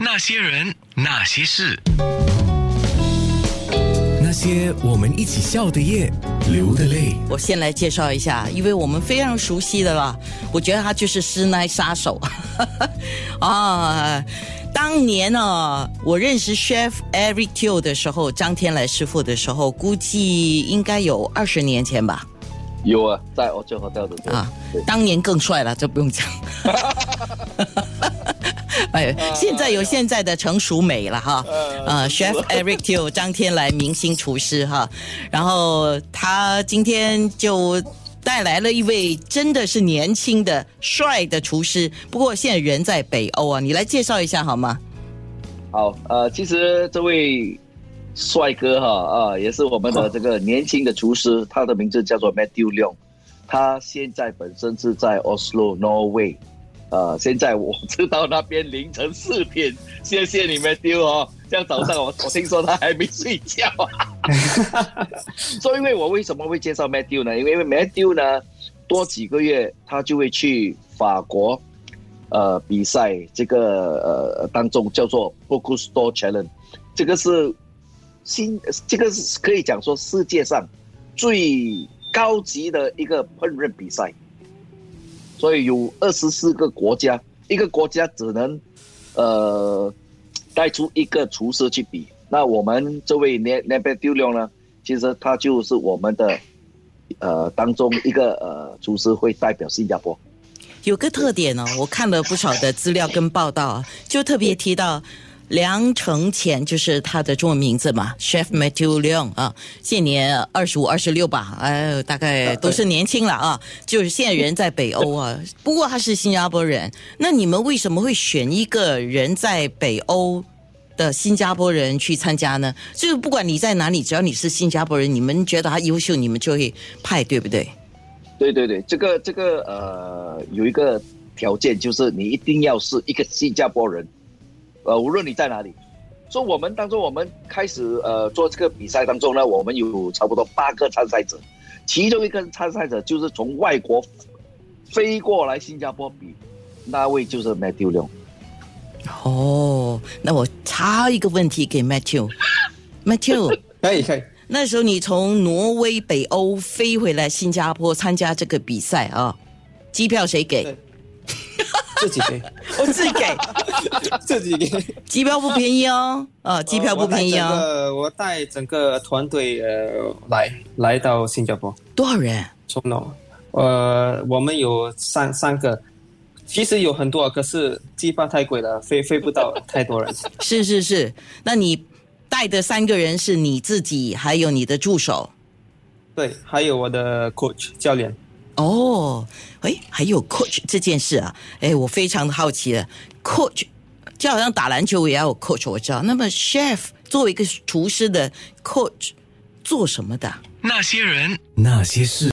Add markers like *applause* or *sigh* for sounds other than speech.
那些人，那些事，那些我们一起笑的夜，流的泪。我先来介绍一下，因为我们非常熟悉的啦，我觉得他就是师奶杀手 *laughs* 啊。当年呢，我认识 Chef Eric Teo 的时候，张天来师傅的时候，估计应该有二十年前吧。有啊，在欧洲 hotel 的啊，当年更帅了，这不用讲。*laughs* *laughs* 哎，现在有现在的成熟美了哈。*laughs* 呃，Chef Eric Teo 张天来明星厨师哈，然后他今天就带来了一位真的是年轻的帅的厨师，不过现在人在北欧啊，你来介绍一下好吗？好，呃，其实这位帅哥哈啊、也是我们的这个年轻的厨师，他的名字叫做 Matthew Leong，他现在本身是在 Oslo Norway，呃，现在我知道那边凌晨四点，谢谢你 Matthew 哦，这样早上我 *laughs* 我听说他还没睡觉啊。*laughs* 所以，因为我为什么会介绍 Matthew 呢？因为 Matthew 呢，多几个月他就会去法国。呃比赛这个呃当中叫做 Focus Store Challenge，这个是新这个是可以讲说世界上最高级的一个烹饪比赛，所以有二十四个国家，一个国家只能呃带出一个厨师去比。那我们这位 n e n e b e d u l o 呢，其实他就是我们的呃当中一个呃厨师会代表新加坡。有个特点呢，我看了不少的资料跟报道，就特别提到梁承前，就是他的中文名字嘛，Chef Matthew Leong 啊，现年二十五、二十六吧，哎，大概都是年轻了啊，就是现在人在北欧啊，不过他是新加坡人。那你们为什么会选一个人在北欧的新加坡人去参加呢？就是不管你在哪里，只要你是新加坡人，你们觉得他优秀，你们就会派，对不对？对对对，这个这个呃，有一个条件就是你一定要是一个新加坡人，呃，无论你在哪里。所以我们当中，我们开始呃做这个比赛当中呢，我们有差不多八个参赛者，其中一个参赛者就是从外国飞过来新加坡比，那位就是 Matthew。哦，那我插一个问题给 Matthew，Matthew，*laughs* 可以可以，那时候你从挪威北欧飞回来新加坡参加这个比赛啊，机票谁给对？自己给，*laughs* 我自己给，*laughs* 自己给。机票不便宜哦，啊，机票不便宜哦，呃，我带整个团队呃来来到新加坡，多少人？从那呃，我们有三三个，其实有很多，可是机票太贵了，飞飞不到太多人。*laughs* 是是是，那你带的三个人是你自己，还有你的助手。对，还有我的 coach 教练。哦，哎，还有 coach 这件事啊，哎，我非常的好奇了。coach 就好像打篮球也要有 coach，我知道。那么 chef 作为一个厨师的 coach 做什么的？那些人，那些事。